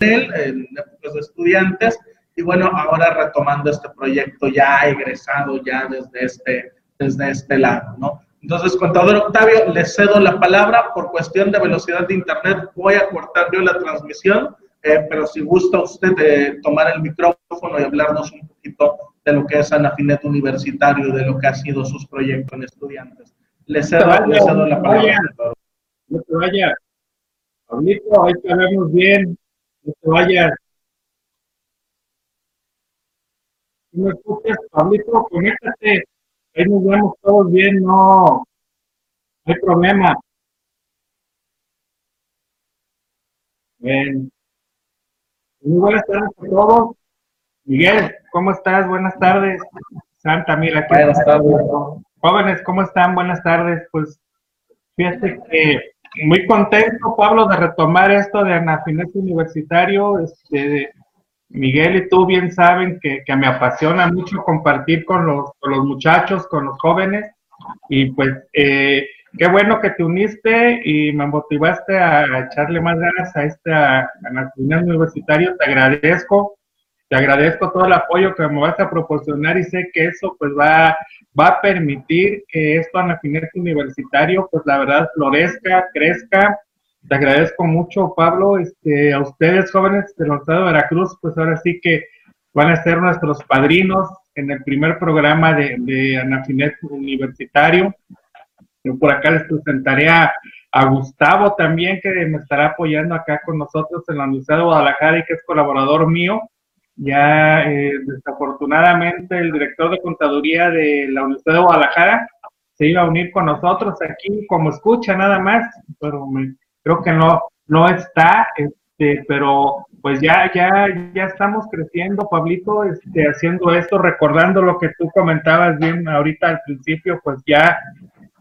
él en épocas de estudiantes y bueno, ahora retomando este proyecto ya egresado ya desde este, desde este lado, ¿no? Entonces, contador Octavio, le cedo la palabra. Por cuestión de velocidad de Internet, voy a cortar yo la transmisión, eh, pero si gusta usted de tomar el micrófono y hablarnos un poquito de lo que es Anafinet Universitario, de lo que ha sido sus proyectos en estudiantes. Le cedo, le cedo la palabra. No te vayas. Pablito, ahí te vemos bien. No te vayas. Si me escuchas, Pablito, conéctate. Ahí nos vemos todos bien, no, hay problema. Bien. Muy buenas tardes a todos. Miguel, ¿cómo estás? Buenas tardes. Santa, mira, aquí. Buenas tardes. Jóvenes, ¿cómo están? Buenas tardes. Pues fíjate que muy contento, Pablo, de retomar esto de Anafinet Universitario. Este, Miguel y tú bien saben que, me apasiona mucho compartir con los, muchachos, con los jóvenes. Y pues eh, qué bueno que te uniste y me motivaste a, echarle más ganas a este a, Universitario. Te agradezco, te agradezco todo el apoyo que me vas a proporcionar y sé que eso pues va, va a permitir que esto Anafinet Universitario pues la verdad florezca, crezca te agradezco mucho, Pablo. Este, a ustedes, jóvenes del Estado de Veracruz, pues ahora sí que van a ser nuestros padrinos en el primer programa de, de Anafinet Universitario. Yo por acá les presentaré a, Gustavo también, que me estará apoyando acá con nosotros en la Universidad de Guadalajara y que es colaborador mío. Ya eh, desafortunadamente el director de contaduría de la Universidad de Guadalajara se iba a unir con nosotros aquí como escucha nada más, pero me, creo que no, no está, este, pero pues ya, ya, ya estamos creciendo, Pablito, este, haciendo esto, recordando lo que tú comentabas bien ahorita al principio, pues ya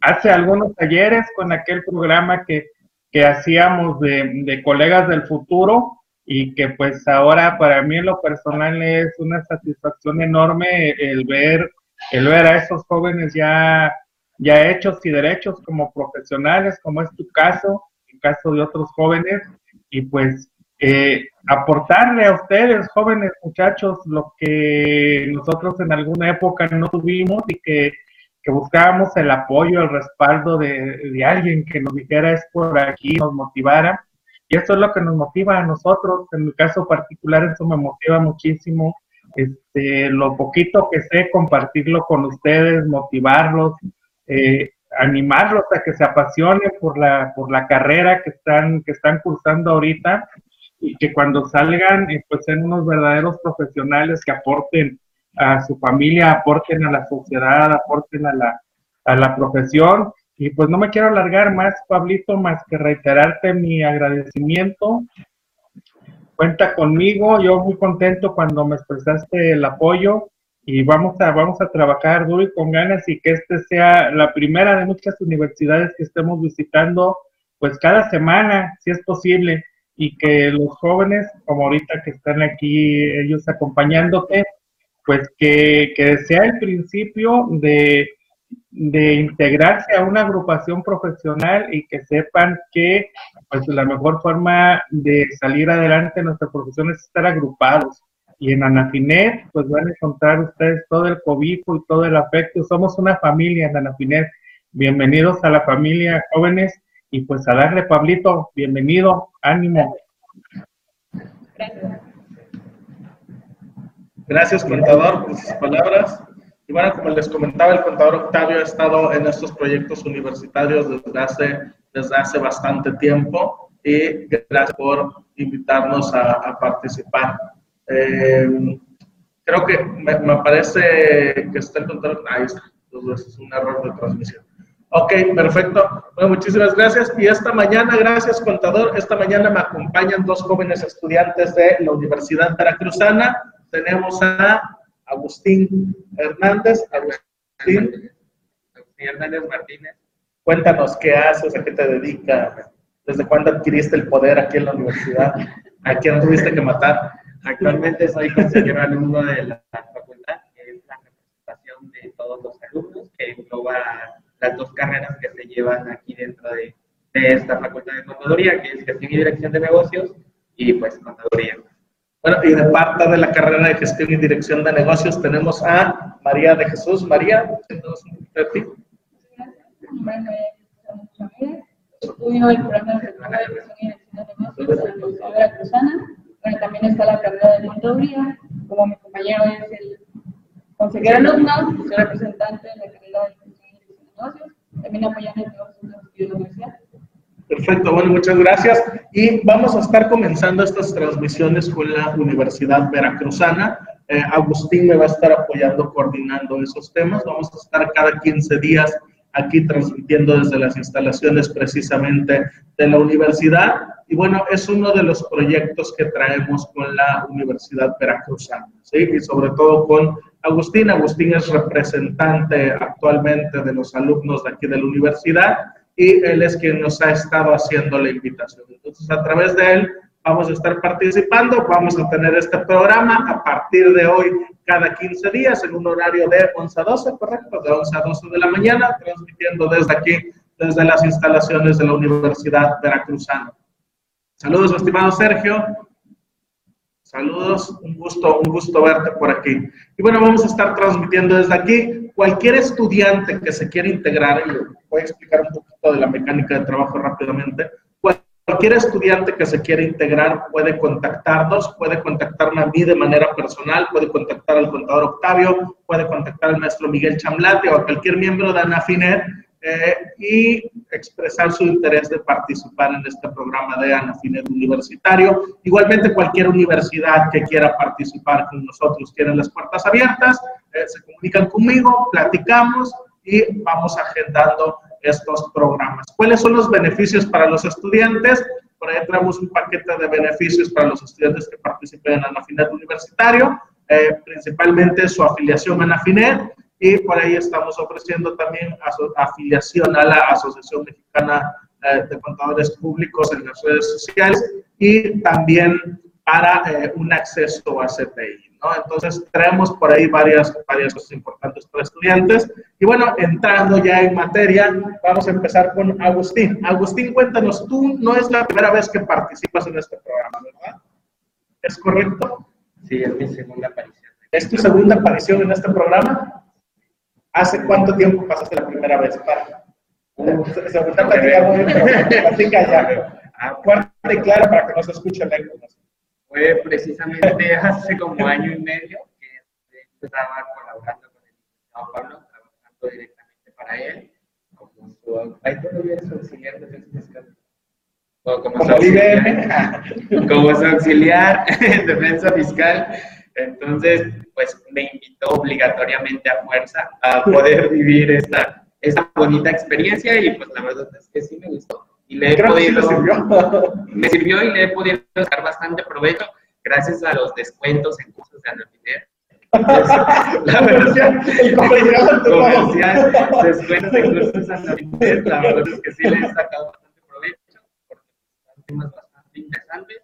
hace algunos talleres con aquel programa que, que hacíamos de, de colegas del futuro y que pues ahora para mí en lo personal es una satisfacción enorme el ver, el ver a esos jóvenes ya, ya hechos y derechos como profesionales, como es tu caso, caso de otros jóvenes, y pues eh, aportarle a ustedes, jóvenes muchachos, lo que nosotros en alguna época no tuvimos y que, que buscábamos el apoyo, el respaldo de, de, alguien que nos dijera es por aquí, nos motivara. Y eso es lo que nos motiva a nosotros. En mi caso particular, eso me motiva muchísimo. Este, lo poquito que sé, compartirlo con ustedes, motivarlos, eh, animarlos a que se apasionen por la, por la carrera que están, que están cursando ahorita y que cuando salgan eh, pues sean unos verdaderos profesionales que aporten a su familia, aporten a la sociedad, aporten a la, a la profesión. Y pues no me quiero alargar más, Pablito, más que reiterarte mi agradecimiento. Cuenta conmigo, yo muy contento cuando me expresaste el apoyo y vamos a, vamos a trabajar duro y con ganas y que este sea la primera de muchas universidades que estemos visitando, pues cada semana, si es posible, y que los jóvenes, como ahorita que están aquí ellos acompañándote, pues que, que sea el principio de, de integrarse a una agrupación profesional y que sepan que pues la mejor forma de salir adelante en nuestra profesión es estar agrupados y en Anafinet, pues van a encontrar ustedes todo el cobijo y todo el afecto. Somos una familia en Anafinet. Bienvenidos a la familia jóvenes y pues a darle, Pablito, bienvenido, ánimo. Gracias. Gracias, contador, por sus palabras. Y bueno, como les comentaba, el contador Octavio ha estado en estos proyectos universitarios desde hace, desde hace bastante tiempo y gracias por invitarnos a, a participar. Eh, creo que me, me, parece que está el control. Ahí está. Entonces es un error de transmisión. Ok, perfecto. Bueno, muchísimas gracias. Y esta mañana, gracias contador, esta mañana me acompañan dos jóvenes estudiantes de la Universidad Veracruzana. Tenemos a Agustín Hernández. Agustín. Hernández Martínez. Cuéntanos qué haces, a qué te dedicas, desde cuándo adquiriste el poder aquí en la universidad, a quién tuviste que matar. Actualmente soy consejero alumno de la facultad, que es la representación de todos los alumnos, que engloba las dos carreras que se llevan aquí dentro de, de esta facultad de contaduría, que es gestión y dirección de negocios, y pues contaduría. Bueno, y de parte de la carrera de gestión y dirección de negocios tenemos a María de Jesús. María, de ti. Estudio el programa de gestión y dirección de negocios en la Universidad Veracruzana. Bueno, también está la carrera de contaduría. Como mi compañero es el consejero alumno, soy representante de la carrera de gestión y dirección de negocios. También apoyando el trabajo de la universidad. Perfecto, bueno, muchas gracias. Y vamos a estar comenzando estas transmisiones con la Universidad Veracruzana. Eh, Agustín me va a estar apoyando, coordinando esos temas. Vamos a estar cada 15 días aquí transmitiendo desde las instalaciones precisamente de la universidad. Y bueno, es uno de los proyectos que traemos con la Universidad Veracruzana, ¿sí? Y sobre todo con Agustín. Agustín es representante actualmente de los alumnos de aquí de la universidad y él es quien nos ha estado haciendo la invitación. Entonces, a través de él vamos a estar participando, vamos a tener este programa a partir de hoy, cada 15 días, en un horario de 11 a 12, correcto, de 11 a 12 de la mañana, transmitiendo desde aquí, desde las instalaciones de la Universidad Veracruzana. Saludos, estimado Sergio. Saludos, un gusto, un gusto verte por aquí. Y bueno, vamos a estar transmitiendo desde aquí. Cualquier estudiante que se quiera integrar, y voy a explicar un poquito de la mecánica de trabajo rápidamente. Cualquier estudiante que se quiera integrar puede contactarnos, puede contactarme a mí de manera personal, puede contactar al contador Octavio, puede contactar al maestro Miguel Chamlate o a cualquier miembro de ANAFINER eh, y expresar su interés de participar en este programa de ANAFINET universitario. Igualmente, cualquier universidad que quiera participar con nosotros tiene las puertas abiertas, eh, se comunican conmigo, platicamos y vamos agendando estos programas. ¿Cuáles son los beneficios para los estudiantes? Por ahí tenemos un paquete de beneficios para los estudiantes que participen en ANAFINET universitario, eh, principalmente su afiliación a ANAFINET, y por ahí estamos ofreciendo también afiliación a la Asociación Mexicana eh, de Contadores Públicos en las redes sociales y también para eh, un acceso a CPI. ¿no? Entonces, traemos por ahí varias, varias cosas importantes para estudiantes. Y bueno, entrando ya en materia, vamos a empezar con Agustín. Agustín, cuéntanos, tú no es la primera vez que participas en este programa, ¿verdad? ¿Es correcto? Sí, es mi segunda aparición. ¿Es tu segunda aparición en este programa? ¿Hace cuánto tiempo pasaste la primera vez? Platica ya. Fuerte y claro para que no se escuche. Fue precisamente hace como año y medio que estaba colaborando con el licenciado Pablo, trabajando directamente para él, como su, ahí todavía es su auxiliar de defensa fiscal. O como, como, su auxiliar, como su auxiliar en defensa fiscal. Entonces, pues me invitó obligatoriamente a fuerza a poder vivir esta, esta bonita experiencia y pues la verdad es que sí me gustó. Y le he podido, me, sirvió. me sirvió y le he podido sacar bastante provecho gracias a los descuentos en cursos de Anafiner. la verdad, comercial, descuentos en cursos de Anafiner, la verdad es que sí le he sacado bastante provecho porque son temas bastante interesantes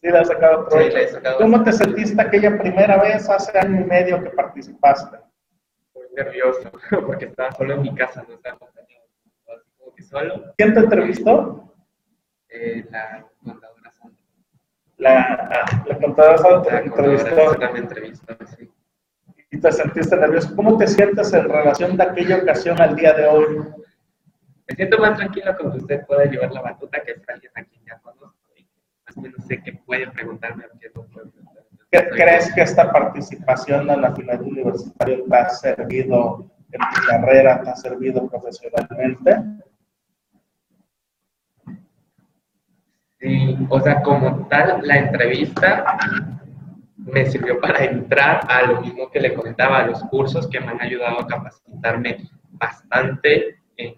Sí, le has sacado provecho. ¿Cómo te sentiste aquella primera vez hace año y medio que participaste? Muy nervioso, porque estaba solo en mi casa, no estaba solo. ¿Quién te entrevistó? Eh, la contadora Santa. La, ah, la contadora Santa la entrevistó. me entrevistó, sí. Y te sentiste nervioso. ¿Cómo te sientes en relación de aquella ocasión al día de hoy? Me siento más tranquilo con que usted pueda llevar la batuta que es alguien a quien ya conozco más o menos sé que pueden preguntarme. ¿Crees que esta participación en la final universitaria te ha servido en tu carrera, te ha servido profesionalmente? Sí, o sea, como tal, la entrevista me sirvió para entrar a lo mismo que le comentaba, a los cursos que me han ayudado a capacitarme bastante en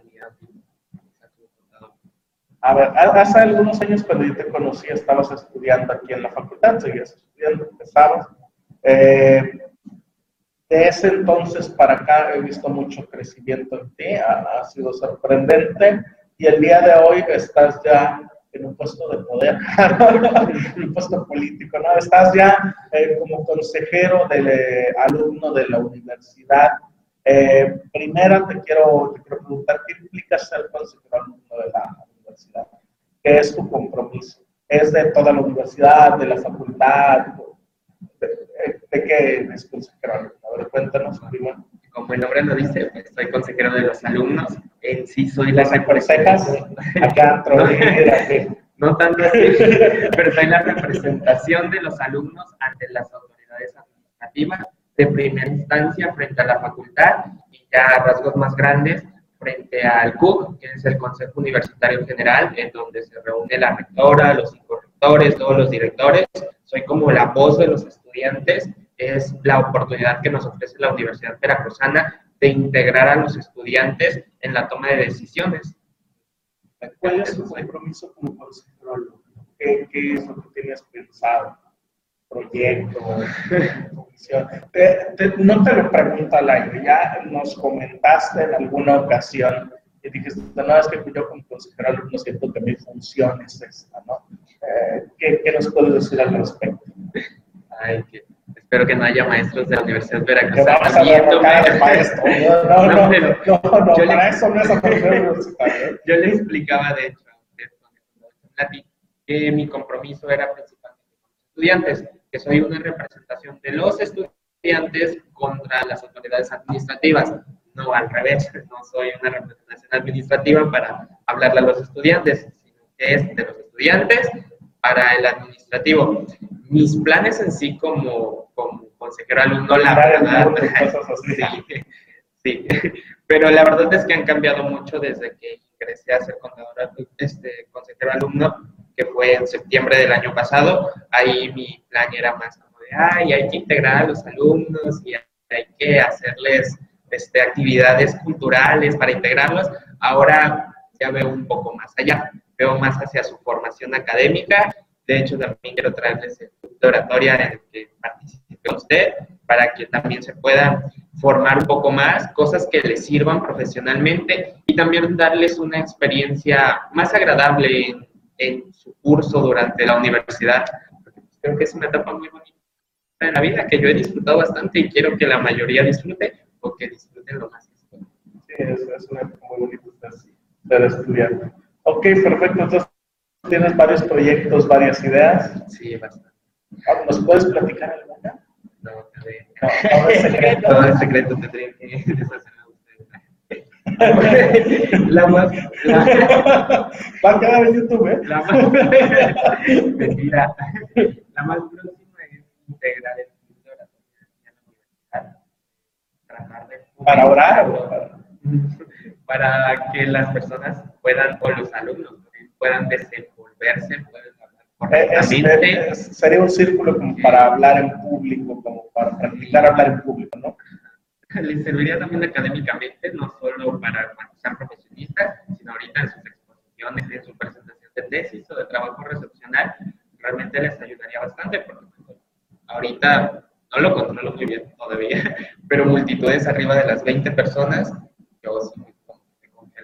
a ver, hace algunos años cuando yo te conocí, estabas estudiando aquí en la facultad, seguías estudiando, empezabas. Eh, de ese entonces para acá he visto mucho crecimiento en ti, ha, sido sorprendente y el día de hoy estás ya en un puesto de poder, en un puesto político, ¿no? Estás ya eh, como consejero del eh, alumno de la universidad. te quiero, te quiero preguntar, ¿qué implica ser consejero alumno de la universidad? ¿qué es tu compromiso? ¿Es de toda la universidad, de la facultad? ¿De, qué es consejero? A ver, cuéntanos primero. Como el nombre lo dice, pues, soy consejero de los alumnos. En sí soy la representación. Acá, no tanto así, pero soy la representación de los alumnos ante las autoridades administrativas de primera instancia frente a la facultad y ya a rasgos más grandes frente al CUC, que es el Consejo Universitario General, en donde se reúne la rectora, los cinco rectores, todos los directores. Soy como la voz de los estudiantes. Es la oportunidad que nos ofrece la Universidad Veracruzana de integrar a los estudiantes en la toma de decisiones. ¿Cuál es su compromiso como consejero? ¿Qué, ¿Qué es lo que tienes pensado? proyecto, comisión. no te lo pregunto al aire, ya nos comentaste en alguna ocasión y dijiste, no, es que yo como consejero alumno siento que mi función es esta, ¿no? Eh, ¿qué, ¿qué, nos puedes decir al respecto? Ay, que, espero que no haya maestros de la Universidad Veracruz. Que vamos a maestro. No, no, no, no, no, no para eso no es universitario. Yo le explicaba, de hecho, que mi compromiso era principalmente con los estudiantes que soy una representación de los estudiantes contra las autoridades administrativas. No al revés, no soy una representación administrativa para hablarle a los estudiantes, sino que es de los estudiantes para el administrativo. Mis planes en sí como, como consejero alumno, la verdad, sí, sí, pero la verdad es que han cambiado mucho desde que ingresé a ser contador, este, consejero alumno que fue en septiembre del año pasado. Ahí mi plan era más como de, ay, hay que integrar a los alumnos y hay que hacerles este, actividades culturales para integrarlos. Ahora ya veo un poco más allá, veo más hacia su formación académica. De hecho, también quiero traerles el de oratoria en el que participe usted para que también se pueda formar un poco más, cosas que les sirvan profesionalmente y también darles una experiencia más agradable en en su curso durante la universidad. Creo que es una etapa muy bonita en la vida que yo he disfrutado bastante y quiero que la mayoría disfrute o que disfruten lo más. Sí, es, es una época muy bonita ser estudiante. Ok, perfecto. Entonces, tienes varios proyectos, varias ideas. Sí, bastante. Ah, ¿Nos puedes platicar alguna? No, no, no, es secreto. Todo es secreto, tendría que la más. La, Va a quedar en YouTube, ¿eh? La más. Mentira. La más próxima es integrar el mundo de la universidad. Tratar de. ¿Para orar? Para que las personas puedan, o los alumnos, puedan desenvolverse, puedan hablar correctamente. sería un círculo como para hablar en público, como para practicar hablar en público, ¿no? les serviría también académicamente, no solo para cuando sean profesionistas, sino ahorita en sus exposiciones, en su presentación de tesis o de trabajo recepcional, realmente les ayudaría bastante, porque pues, ahorita no lo controlo muy bien todavía, pero multitudes arriba de las 20 personas, yo sí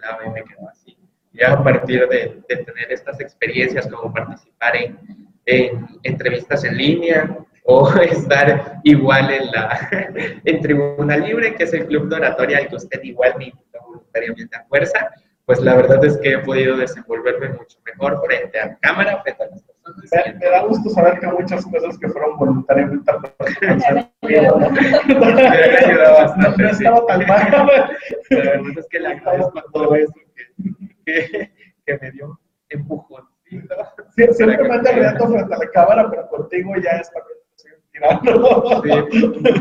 congelaba y me quedaba así. Ya a partir de, tener estas experiencias como participar en, en entrevistas en línea, o estar igual en la en Tribuna Libre, que es el club de oratoria al que usted igual me invitó voluntariamente a fuerza, pues la verdad es que he podido desenvolverme mucho mejor frente a cámara, frente a las personas. Me, da gusto saber que muchas cosas que fueron voluntariamente a me. No estaba tan mal. La verdad es que le agradezco a todo eso que, que, me dio empujón. Sí, siempre me anda riendo frente a la cámara, pero contigo ya está bien. Sí,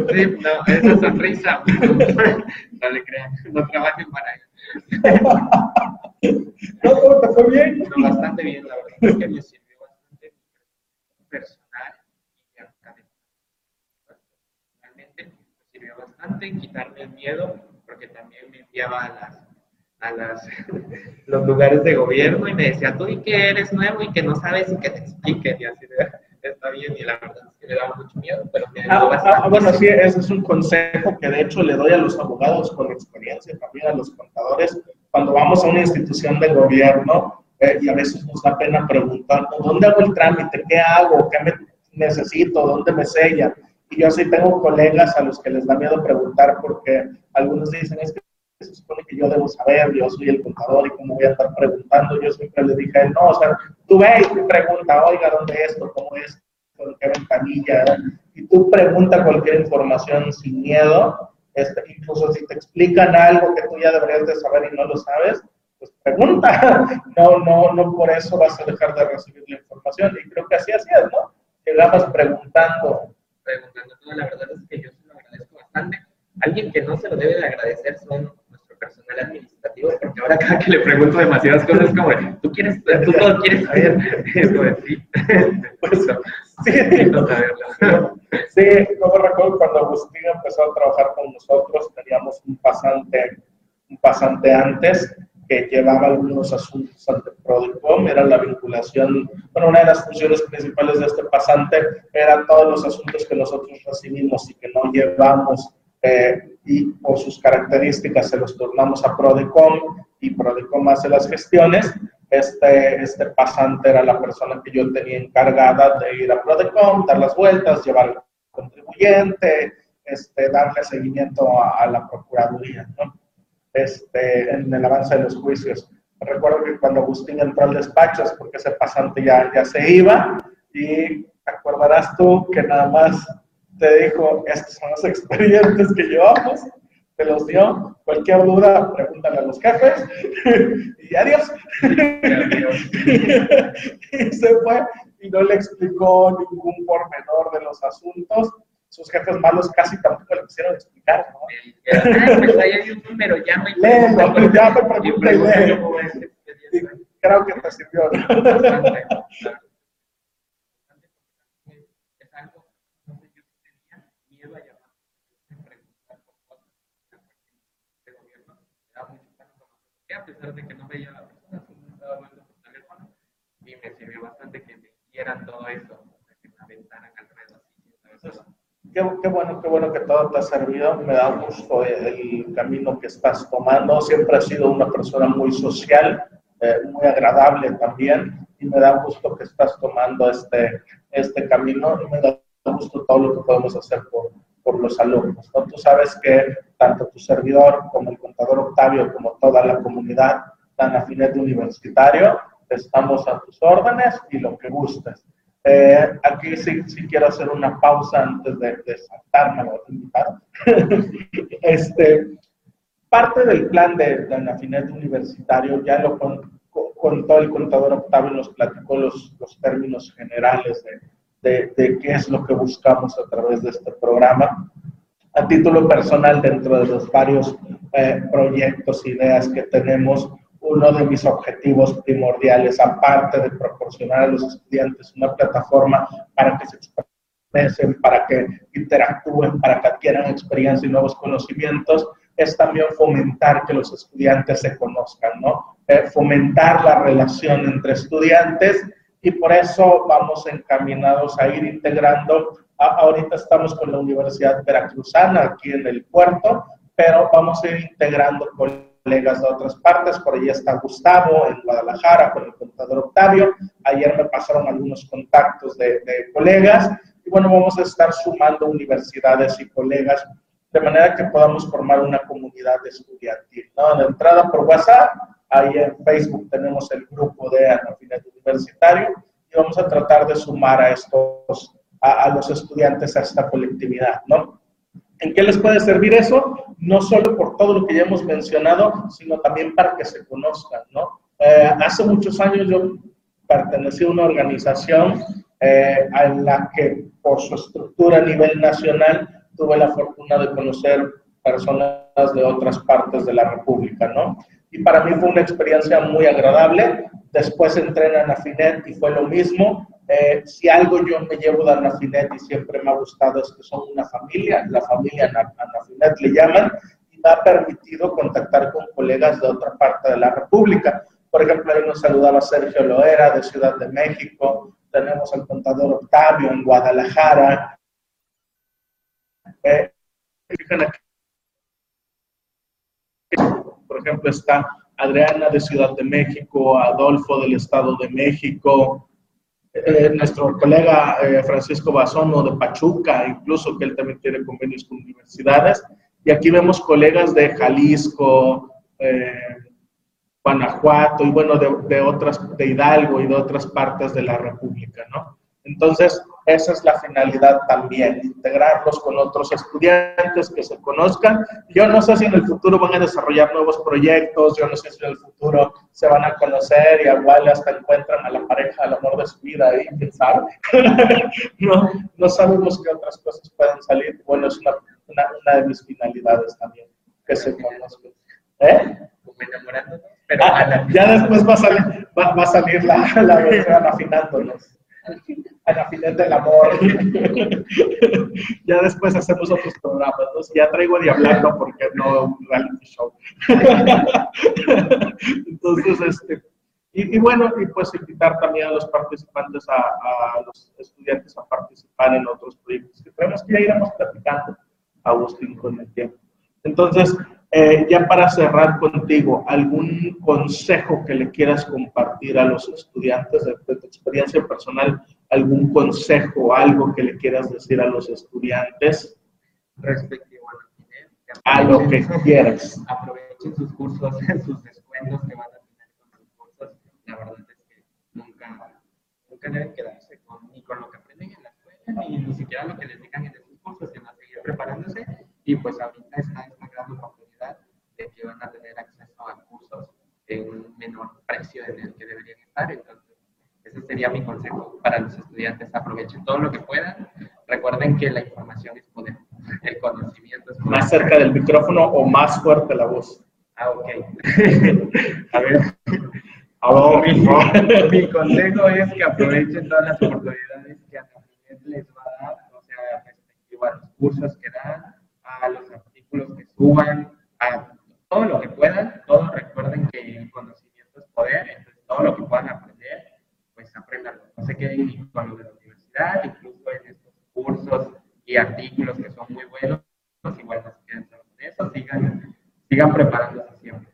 sí, no, esa sonrisa, no le crean, no trabajen para eso. No, te fue bien. No, bastante bien, la verdad es que me sirvió bastante personal y académico. Realmente me sirvió bastante quitarme el miedo, porque también me enviaba a las a las, los lugares de gobierno y me decía, tú y que eres nuevo y que no sabes y que te expliquen y así de está bien y la verdad es que le daba mucho miedo, pero me ah, ah, bueno, sí, ese es un consejo que de hecho le doy a los abogados con experiencia, también a los contadores, cuando vamos a una institución de gobierno eh, y a veces nos da pena preguntar, ¿dónde hago el trámite? ¿Qué hago? ¿Qué me necesito? ¿Dónde me sellan? Yo sí tengo colegas a los que les da miedo preguntar porque algunos dicen, es que se supone que yo debo saber, yo soy el contador y cómo voy a estar preguntando, yo siempre le dije no, o sea, tú ve y pregunta, oiga, ¿dónde es esto? ¿Cómo es? ¿Con qué ventanilla? Y tú pregunta cualquier información sin miedo, este, incluso si te explican algo que tú ya deberías de saber y no lo sabes, pues pregunta, no, no, no por eso vas a dejar de recibir la información. Y creo que así así es, ¿no? Llegabas preguntando. Preguntando, no, la verdad es que yo se lo agradezco bastante. Alguien que no se lo debe de agradecer son nuestro personal administrativo, porque ahora cada que le pregunto demasiadas cosas es como, tú quieres, tú todo quieres saber, es como, sí, sí, sí, como recuerdo cuando Agustín empezó a trabajar con nosotros, teníamos un pasante, un pasante antes, que llevaba algunos asuntos ante Prodicom, era la vinculación, bueno, una de las funciones principales de este pasante eran todos los asuntos que nosotros recibimos y que no llevamos eh, y por sus características se los tornamos a Prodecom y Prodecom hace las gestiones. Este, este pasante era la persona que yo tenía encargada de ir a Prodecom, dar las vueltas, llevar al contribuyente, este, darle seguimiento a, a la Procuraduría. ¿no? Este, en el avance de los juicios. Recuerdo que cuando Agustín entró al despacho es porque ese pasante ya, ya se iba y acordarás tú que nada más te dijo, estos son los expedientes que llevamos, te los dio, cualquier duda, pregúntale a los jefes y adiós. y se fue y no le explicó ningún pormenor de los asuntos sus jefes malos casi tampoco le quisieron explicar, ¿no? Ah, pues ahí hay un número, llama y. Léelo, llama y pregunta y lee. Creo que te sirvió, ¿no? Es algo, no sé, yo tenía miedo a me pesar de que no veía a la persona, solo estaba hablando por teléfono, y me sirvió bastante que me dieran todo eso, que me aventaran alrededor. Así, Qué, qué, bueno, qué bueno que todo te ha servido. Me da gusto el, camino que estás tomando. Siempre has sido una persona muy social, eh, muy agradable también. Y me da gusto que estás tomando este, este camino. Y me da gusto todo lo que podemos hacer por, por los alumnos. ¿no? Tú sabes que tanto tu servidor como el contador Octavio, como toda la comunidad tan afinet universitario, estamos a tus órdenes y lo que gustes. Eh, aquí sí, sí, quiero hacer una pausa antes de, de saltarme este, parte del plan de, de Anafinet Universitario ya lo contó el contador Octavio nos platicó los, los términos generales de, de, de, qué es lo que buscamos a través de este programa. A título personal, dentro de los varios eh, proyectos, ideas que tenemos, uno de mis objetivos primordiales, aparte de proporcionar a los estudiantes una plataforma para que se expresen, para que interactúen, para que adquieran experiencia y nuevos conocimientos, es también fomentar que los estudiantes se conozcan, ¿no? Eh, fomentar la relación entre estudiantes y por eso vamos encaminados a ir integrando. ahorita estamos con la Universidad Veracruzana aquí en el puerto, pero vamos a ir integrando con colegas de otras partes, por ahí está Gustavo en Guadalajara con el contador Octavio, ayer me pasaron algunos contactos de, de, colegas y bueno, vamos a estar sumando universidades y colegas de manera que podamos formar una comunidad estudiantil, ¿no? De entrada por WhatsApp, ahí en Facebook tenemos el grupo de Anafinet Universitario y vamos a tratar de sumar a estos, a, a los estudiantes a esta colectividad, ¿no? ¿En qué les puede servir eso? No solo por todo lo que ya hemos mencionado, sino también para que se conozcan, ¿no? Eh, hace muchos años yo pertenecí a una organización eh, a la que por su estructura a nivel nacional tuve la fortuna de conocer personas de otras partes de la República, ¿no? Y para mí fue una experiencia muy agradable. Después entré en Anafinet y fue lo mismo. Eh, si algo yo me llevo de Anafinet y siempre me ha gustado es que son una familia, la familia Anafinet le llaman, y me ha permitido contactar con colegas de otra parte de la República. Por ejemplo, ahí nos saludaba Sergio Loera de Ciudad de México, tenemos al contador Octavio en Guadalajara. Eh, por ejemplo, está Adriana de Ciudad de México, Adolfo del Estado de México, eh, nuestro colega eh, Francisco Basono de Pachuca, incluso que él también tiene convenios con universidades. Y aquí vemos colegas de Jalisco, eh, Guanajuato y bueno, de, de, otras, de Hidalgo y de otras partes de la República, ¿no? Entonces, esa es la finalidad también, integrarlos con otros estudiantes que se conozcan. Yo no sé si en el futuro van a desarrollar nuevos proyectos, yo no sé si en el futuro se van a conocer y igual hasta encuentran a la pareja, al amor de su vida ahí, quién sabe. no, no sabemos qué otras cosas pueden salir. Bueno, es una, una, de mis finalidades también, que se conozcan. ¿Eh? Ah, ya después va a salir, va, va a salir la, la versión afinándonos a la final del amor. ya después hacemos otros programas, ¿no? Ya traigo de hablarlo porque no un reality show. Entonces, este, y, bueno, y pues invitar también a los participantes, a, a, los estudiantes a participar en otros proyectos que tenemos que ya iremos platicando, Agustín, con el tiempo. Entonces, eh, ya para cerrar contigo, ¿algún consejo que le quieras compartir a los estudiantes de, tu experiencia personal? ¿Algún consejo, algo que le quieras decir a los estudiantes? Respectivo a lo que quieras. Aprovechen sus cursos, sus descuentos que van a tener con sus cursos. La verdad es que nunca, nunca deben quedarse con, ni con lo que aprenden en la escuela, ni, ni siquiera lo que les digan en esos cursos, sino seguir preparándose. Y pues ahorita está esta gran oportunidad de que van a tener acceso a cursos en un menor precio en el que deberían estar. Entonces, ese sería mi consejo para los estudiantes. Aprovechen todo lo que puedan. Recuerden que la información es poder, el conocimiento es poder. Más cerca del micrófono o más fuerte la voz. Ah, ok. a ver. A mi, mi, consejo es que aprovechen todas las oportunidades que a les va a dar, o sea, respectivo a los cursos que dan, a los artículos que suban, a todo lo que puedan, todos recuerden que el conocimiento es poder, entonces todo lo que puedan pues aprendanlo. No se queden ni con lo de la universidad, incluso en estos cursos y artículos que son muy buenos, igual no se queden solo con eso, sigan, sigan preparándose siempre.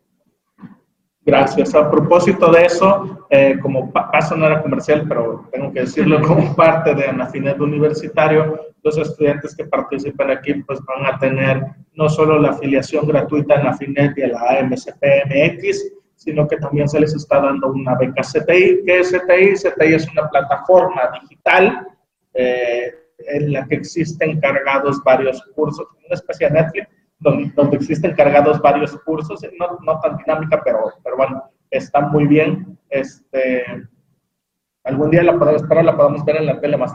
Gracias. A propósito de eso, eh, como paso no era comercial, pero tengo que decirlo como parte de Anafinet Universitario, los estudiantes que participan aquí pues van a tener no solo la afiliación gratuita en Anafinet y a la AMCPMX, sino que también se les está dando una beca CTI. ¿Qué es CTI? CTI es una plataforma digital eh, en la que existen cargados varios cursos, una especie de Netflix, donde, existen cargados varios cursos, no, no, tan dinámica, pero, pero bueno, está muy bien. Este, algún día la espero la podamos ver en la tele más.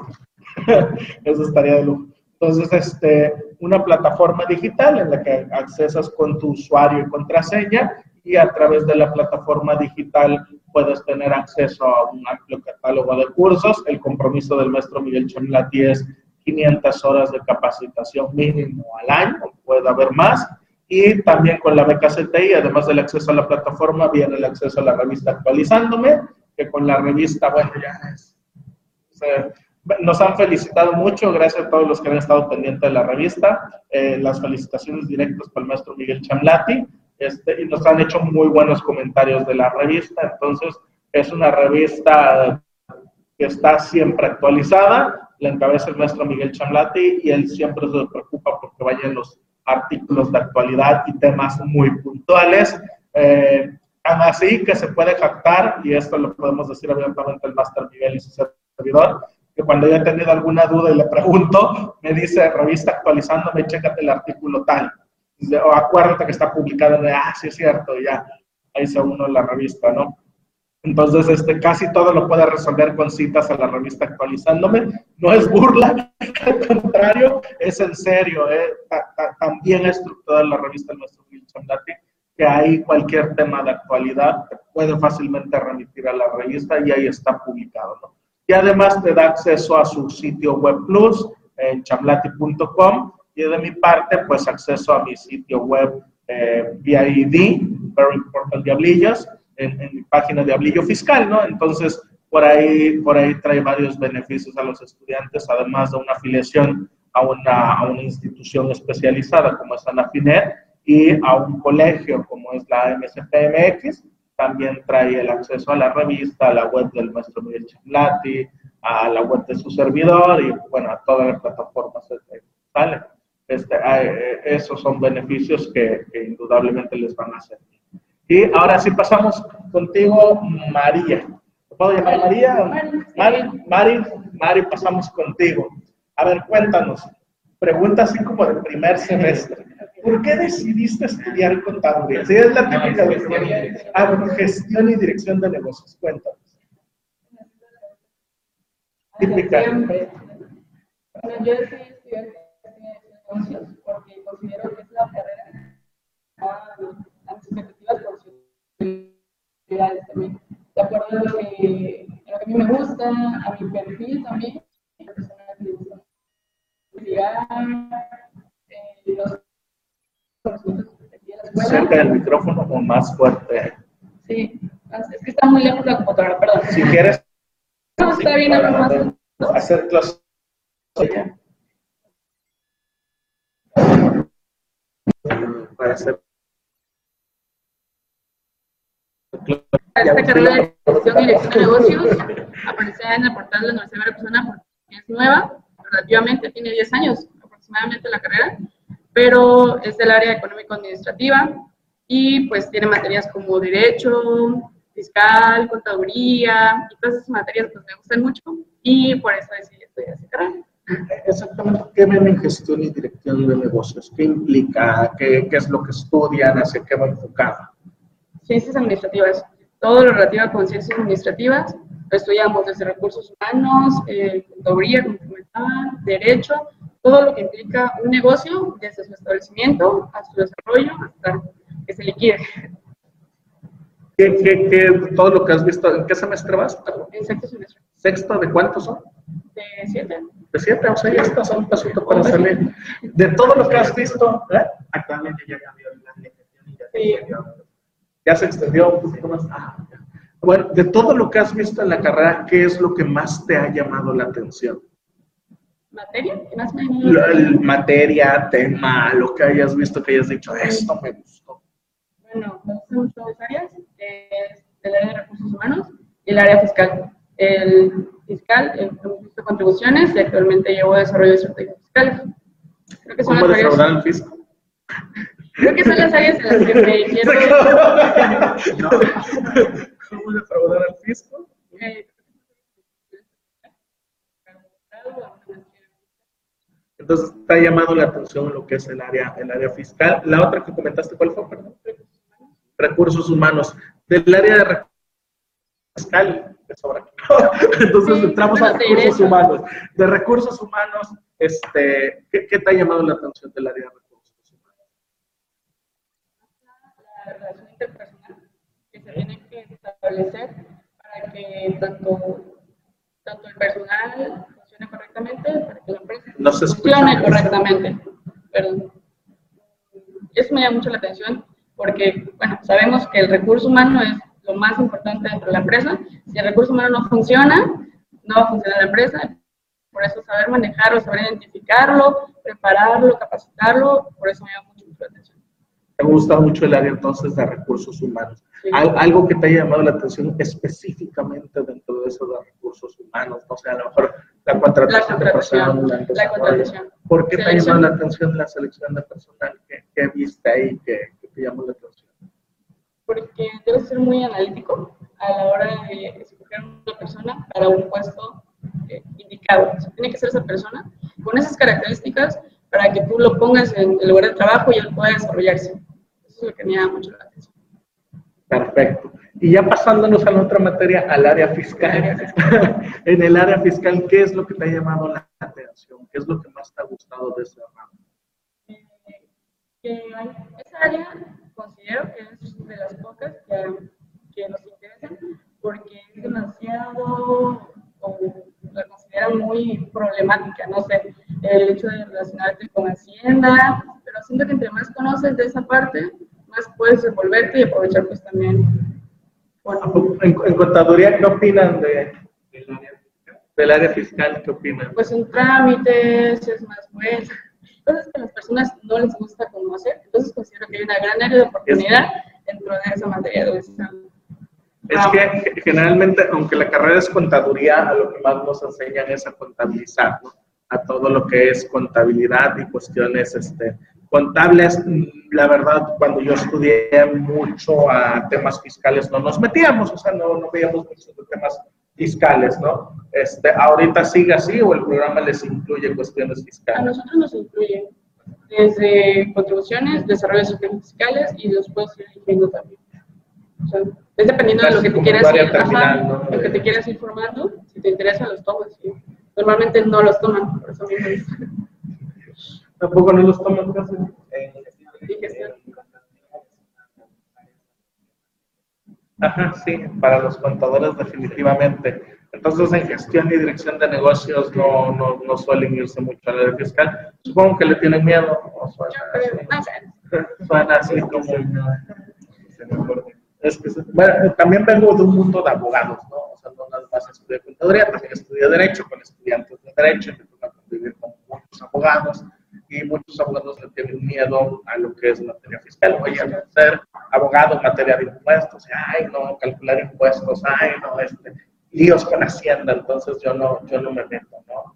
Eso estaría de lujo. Entonces, este, una plataforma digital en la que accesas con tu usuario y contraseña y a través de la plataforma digital puedes tener acceso a un amplio catálogo de cursos. El compromiso del maestro Miguel Chamlati es 500 horas de capacitación mínimo al año, puede haber más. Y también con la beca CTI, además del acceso a la plataforma, viene el acceso a la revista Actualizándome, que con la revista, bueno, ya es, nos han felicitado mucho, gracias a todos los que han estado pendientes de la revista. Eh, las felicitaciones directas para el maestro Miguel Chamlati, este, y nos han hecho muy buenos comentarios de la revista. Entonces, es una revista que está siempre actualizada, la encabeza el maestro Miguel Chamlati y él siempre se preocupa porque vayan los artículos de actualidad y temas muy puntuales. Eh, así que se puede jactar, y esto lo podemos decir abiertamente el máster Miguel y su servidor, que cuando yo he tenido alguna duda y le pregunto, me dice, revista actualizándome, chécate el artículo tal. O acuérdate que está publicado en, ah, sí es cierto, ya, ahí se uno la revista, ¿no? Entonces, este, casi todo lo puede resolver con citas a la revista actualizándome. No es burla, al contrario, es en serio. Eh. También estructurada la revista de nuestro Chamlati, que ahí cualquier tema de actualidad te puede fácilmente remitir a la revista y ahí está publicado. ¿no? Y además te da acceso a su sitio web plus en chamlati.com y de mi parte, pues acceso a mi sitio web eh, Very Important Diablillos, en, mi página de Ablillo Fiscal, ¿no? Entonces, por ahí, por ahí trae varios beneficios a los estudiantes, además de una afiliación a una, a una institución especializada como es Anafinet y a un colegio como es la MSPMX, también trae el acceso a la revista, a la web del maestro Miguel Chamlati, a la web de su servidor y bueno, a toda la plataforma. ¿Sale? Este, ah, eh, esos son beneficios que, indudablemente les van a hacer. Y ahora sí pasamos contigo, María. ¿Te puedo llamar María? Mari, Mari, Mari, pasamos contigo. A ver, cuéntanos. Pregunta así como del primer semestre. ¿Por qué decidiste estudiar contaduría? Sí, es la típica de ah, gestión y dirección de negocios. Cuéntanos. Típica. Yo decidí estudiar negocios porque considero que es la carrera a mis expectativas posibilidades también. De acuerdo a lo que, a mí me gusta, a mi perfil también, Cerca del micrófono o más fuerte. Sí, es que está muy lejos la computadora, perdón. Si quieres. No, está bien, más. Hacer clases. Para hacer. Esta carrera de gestión y dirección de negocios aparece en el portal de la Universidad de Veracruzana porque es nueva, relativamente, tiene 10 años aproximadamente la carrera, pero es del área económico-administrativa y pues tiene materias como derecho, fiscal, contaduría y todas esas materias pues me gustan mucho y por eso decidí estudiar esa carrera. Exactamente, ¿qué ven en gestión y dirección de negocios? ¿Qué implica? ¿Qué, qué es lo que estudian? ¿Hacia qué va enfocado? Ciencias administrativas, todo lo relativo con ciencias administrativas, lo estudiamos desde recursos humanos, eh, contaduría, como comentaba, derecho, todo lo que implica un negocio, desde su establecimiento a su desarrollo hasta que se liquide. ¿Qué, qué, qué, todo lo que has visto, ¿en qué semestre vas? En sexto semestre. ¿Sexto de cuántos son? De siete. Siete, o sea, ya estás a un pasito para salir. De todo lo que has visto, ¿eh? Actualmente ya cambió la legislación y ya se extendió. Ya se extendió un poquito más. Ah, bueno, de todo lo que has visto en la carrera, ¿qué es lo que más te ha llamado la atención? ¿Materia? ¿Qué más me ha Materia, tema, lo que hayas visto que hayas dicho, esto me gustó. Bueno, me gustan mucho dos áreas, el área de recursos humanos y el área fiscal. El fiscal, hemos visto contribuciones y actualmente llevo desarrollo de estrategias fiscales. Creo que son ¿Cómo las áreas... el fisco? Creo que son las áreas en las que me quiero... no. ¿Cómo defraudar al fisco? Entonces, ha llamado la atención lo que es el área, el área fiscal. La otra que comentaste, ¿cuál fue? Perdón. Recursos humanos. Del área de recursos fiscal, Entonces, entramos a recursos humanos. De recursos humanos, este, ¿qué, ¿qué, te ha llamado la atención del área de recursos humanos? La relación interpersonal que se tiene establecer para que tanto, tanto el personal funcione correctamente, para que la empresa no funcione correctamente. Perdón. Eso me llama mucho la atención porque, bueno, sabemos que el recurso humano es lo más importante dentro de la empresa. Si el recurso humano no funciona, no va a funcionar la empresa. Por eso saber manejarlo, saber identificarlo, prepararlo, capacitarlo, por eso me llama mucho la atención. Me gusta mucho el área entonces de recursos humanos. Algo que te haya llamado la atención específicamente dentro de eso de recursos humanos, no sé, a lo mejor la contratación, de personal. La contratación. ¿Por qué te ha llamado la atención la selección de personal? ¿Qué, viste ahí que, te llamó la atención? Porque debe ser muy analítico a la hora de escoger una persona para un puesto eh, indicado. tiene que ser esa persona con esas características para que tú lo pongas en el lugar de trabajo y él pueda desarrollarse. Eso es lo que me llama mucho la atención. Perfecto. Y ya pasándonos a la otra materia, al área fiscal. en el área fiscal, ¿qué es lo que te ha llamado la atención? ¿Qué es lo que más te ha gustado de ese ramo? Eh, esa área considero que es de las pocas que, que nos interesan porque es demasiado, o la considero muy problemática, no sé, el hecho de relacionarte con Hacienda, pero siento que entre más conoces de esa parte, puedes devolverte y aprovechar pues también. Bueno, en, contaduría, ¿qué opinan de, del, área fiscal? ¿Qué opinan? Pues en trámites es más bueno. Cosas que a las personas no les gusta conocer, entonces considero que hay una gran área de oportunidad dentro de esa materia. De es que generalmente, aunque la carrera es contaduría, a lo que más nos enseñan es a contabilizar, ¿no? a todo lo que es contabilidad y cuestiones este, contables. La verdad, cuando yo estudié mucho a temas fiscales, no nos metíamos, o sea, no, no veíamos muchos temas fiscales, ¿no? Este, ¿Ahorita sigue así o el programa les incluye cuestiones fiscales? A nosotros nos incluye desde contribuciones, desarrollo de fiscales y después ir eligiendo también. O sea, es dependiendo de lo que te quieras ir, terminal, ¿no? lo que te quieras ir formando, si te interesa los tomas. ¿sí? Normalmente no los toman, por eso mismo. Tampoco no los toman casi. Ajá, sí, para los contadores definitivamente. Entonces, en gestión y dirección de negocios no, no, no suelen irse mucho a la área fiscal. Supongo que le tienen miedo. ¿o suena, así? suena así como... Es que, bueno, también vengo de un mundo de abogados, ¿no? O sea, no nada más estudié contaduría, también estudié Derecho con estudiantes de Derecho, me toca convivir con muchos abogados y muchos abogados le tienen miedo a lo que es materia fiscal. Oye, ser abogado en materia de impuestos, ay, no, calcular impuestos, ay, no, este, líos con Hacienda, entonces yo no, yo no me meto, ¿no?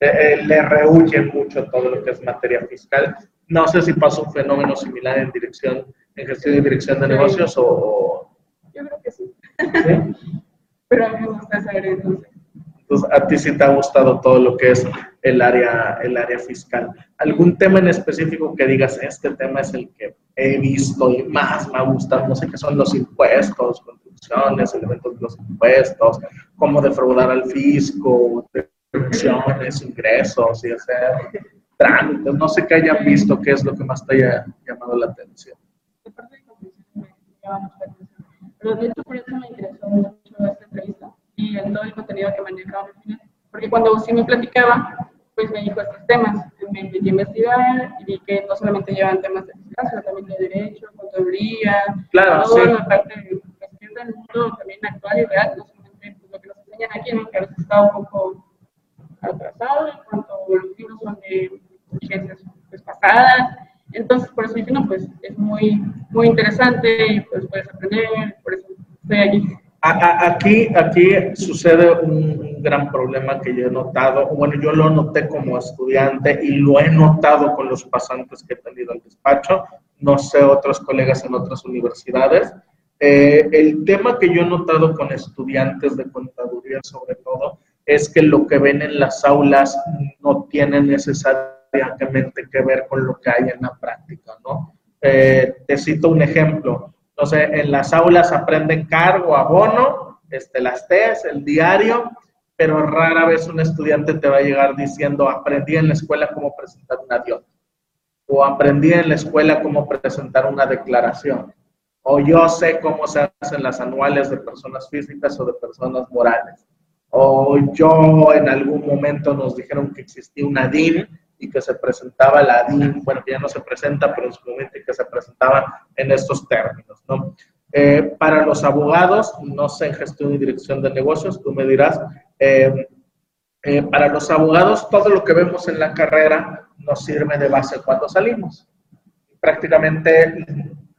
Eh, eh, le rehuye mucho todo lo que es materia fiscal. No sé si pasa un fenómeno similar en dirección, en gestión y dirección de negocios o... Yo creo que sí. ¿Sí? Pero a mí me gusta saber entonces. Entonces, a ti sí te ha gustado todo lo que es el área, el área fiscal. ¿Algún tema en específico que digas, este tema es el que he visto y más me ha gustado? No sé qué son los impuestos, contribuciones, elementos de los impuestos, cómo defraudar al fisco, deducciones, ingresos y hacer trámites. No sé qué hayan visto, qué es lo que más te haya llamado la atención. Pero por eso me interesó mucho esta entrevista y el, todo el contenido que manejaba Porque cuando sí me platicaba, pues me dijo estos temas. Me metí a investigar y vi que no solamente llevan temas de fiscal, sino también de derecho, contaduría, claro, todo sí. la parte de gestión del mundo también actual y real, no solamente pues, lo que nos enseñan aquí, ¿no? que a veces está un poco atrasado en cuanto los libros son de vigencias pues, pasadas. Entonces, por eso dije, no, pues es muy, muy interesante y pues puedes aprender, por eso estoy aquí. Aquí, aquí sucede un gran problema que yo he notado, bueno, yo lo noté como estudiante y lo he notado con los pasantes que he tenido al despacho, no sé otros colegas en otras universidades. Eh, el tema que yo he notado con estudiantes de contaduría sobre todo es que lo que ven en las aulas no tiene necesariamente que ver con lo que hay en la práctica, ¿no? Eh, te cito un ejemplo entonces, en las aulas aprenden cargo, abono, este, las TES, el diario, pero rara vez un estudiante te va a llegar diciendo, aprendí en la escuela cómo presentar un avión, o aprendí en la escuela cómo presentar una declaración, o yo sé cómo se hacen las anuales de personas físicas o de personas morales, o yo en algún momento nos dijeron que existía una DIN y que se presentaba la DIN, bueno, que ya no se presenta, pero en su momento que se presentaba en estos términos, ¿no? Eh, para los abogados, no sé en gestión y dirección de negocios, tú me dirás, eh, eh, para los abogados todo lo que vemos en la carrera nos sirve de base cuando salimos. Prácticamente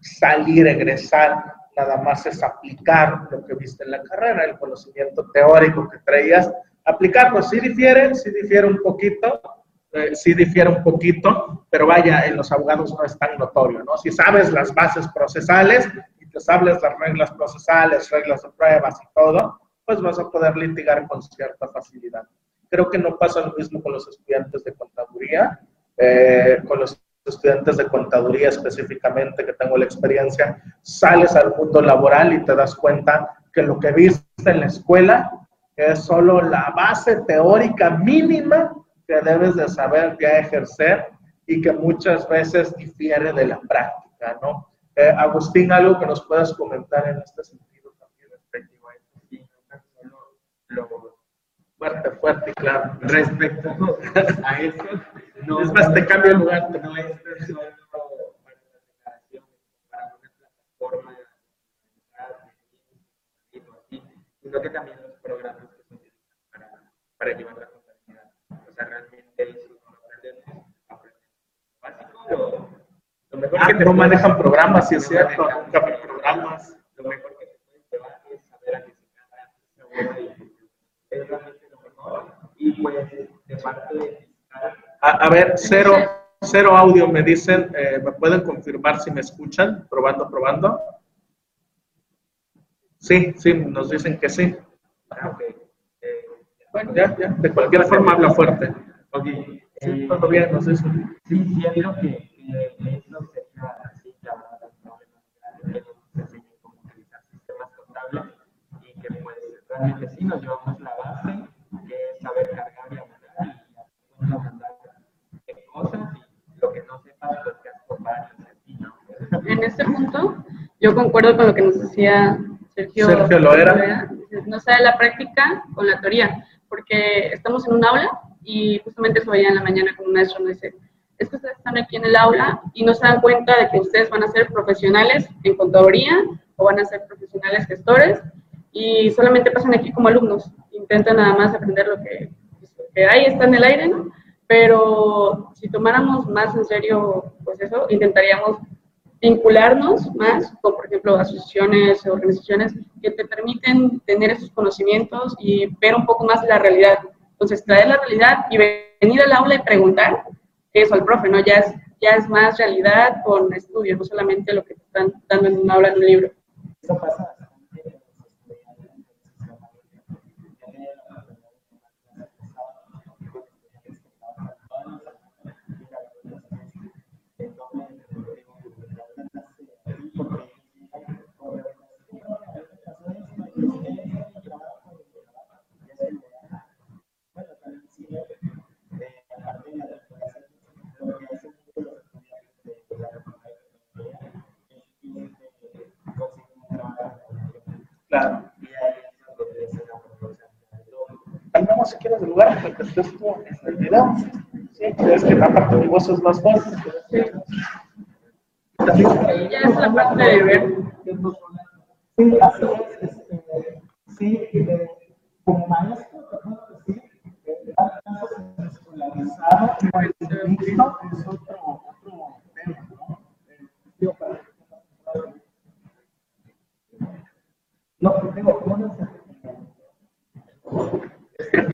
salir, egresar, nada más es aplicar lo que viste en la carrera, el conocimiento teórico que traías, aplicarlo. Sí difiere, sí difiere un poquito, eh, sí difiere un poquito, pero vaya, en los abogados no es tan notorio, ¿no? Si sabes las bases procesales y te sabes las reglas procesales, reglas de pruebas y todo, pues vas a poder litigar con cierta facilidad. Creo que no pasa lo mismo con los estudiantes de contaduría, eh, con los estudiantes de contaduría específicamente que tengo la experiencia, sales al mundo laboral y te das cuenta que lo que viste en la escuela es solo la base teórica mínima que debes de saber ya ejercer y que muchas veces difiere de la práctica, ¿no? Eh, Agustín, algo que nos puedas comentar en este sentido también respecto a esto. Sí, solo lo Fuerte, fuerte, claro. respecto a eso, no, es más, te cambio el lugar. no es solo para las declaraciones, para una plataforma sino que también los programas que se utilizan para, para llevar la contabilidad. O sea, realmente eso no aprendemos, aprendemos básico, lo, lo mejor Ah, que no manejan programas, sí es no cierto, nunca ven programas. Lo mejor que te llevar es saber anticipar, saber y es realmente lo mejor. Y pues, después A, ver, cero, cero audio me dicen, eh, ¿me pueden confirmar si me escuchan? Probando, probando. Sí, sí, nos dicen que sí. Ah, bueno, ya, ya, de cualquier forma habla fuerte. Ok. Sí, todo bien, nos dicen. Sí, sí, creo que eh, eso sería así llamada que nos enseñen cómo utilizar sistemas contables y que pues realmente sí nos llevamos la base, que es saber cargar y mandar y mandar cosas y lo que no sepas, pues que has por varios así, ¿no? En este punto, yo concuerdo con lo que nos decía Sergio, Sergio Loera. No sabe la práctica con la teoría, porque estamos en un aula y justamente eso veía en la mañana con un maestro, me dice, es que ustedes están aquí en el aula y no se dan cuenta de que ustedes van a ser profesionales en contaduría o van a ser profesionales gestores y solamente pasan aquí como alumnos, intentan nada más aprender lo que, que hay, está en el aire, ¿no? Pero si tomáramos más en serio, pues eso, intentaríamos vincularnos más con, por ejemplo, asociaciones organizaciones que te permiten tener esos conocimientos y ver un poco más la realidad. Entonces, traer la realidad y venir al aula y preguntar eso al profe, ¿no? Ya es, ya es más realidad con estudio, no solamente lo que te están dando en un aula, en un libro. Eso pasa Claro. Cambiamos si quieres de lugar porque estés tú en el video. Sí, es que la parte de voz es más fuerte. Ya es la parte de ver. Sí, así es. Este, sí, eh, como maestro, te puedo decir, eh, dar clases escolarizadas, el mixto es otro, otro tema, ¿no? Eh, No, tengo, ¿cómo no se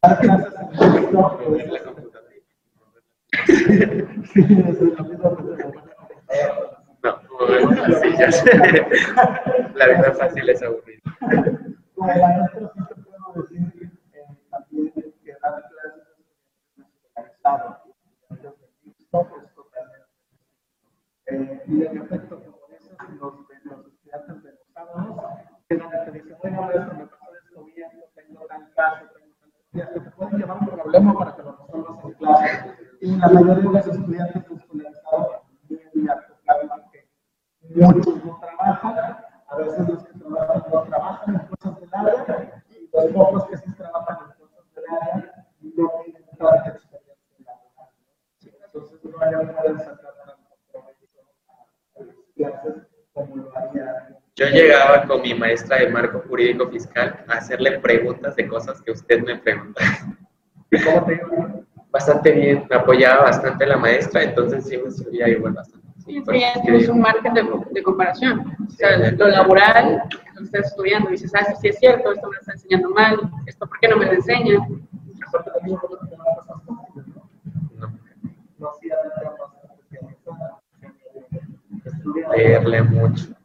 Dar clases en el mixto, Sí, es lo mismo. La vida fácil es aburrida. Como maestro sí te puedo decir eh, también que dar clases organizado. Pues, totalmente. Eh, y en efecto, como dices, los, los estudiantes de los sábados quedan te dicen, bueno, maestro, me pasó esto bien, tengo tal caso, tengo tal estudiante, te pueden llevar un problema para que lo resuelvas en clase. Y la mayoría de los estudiantes escolarizados muy acostumbrados muchos no trabajan, a veces los que trabajan no trabajan en cosas del área, y los pocos que sí trabajan en cosas del área no tienen tanta experiencia laboral. Entonces no hay manera de sacar tanto provecho a las clases como lo haría. Yo llegaba con mi maestra de marco jurídico fiscal a hacerle preguntas de cosas que usted me pregunta. ¿Cómo te iba? Bastante bien, me apoyaba bastante la maestra, entonces sí me servía igual bastante. Sí, tienes un margen de, de, comparación. O sea, lo laboral, lo que estás estudiando, dices, ah, sí es cierto, esto me lo está enseñando mal, esto por qué no me lo enseña. Leerle mucho.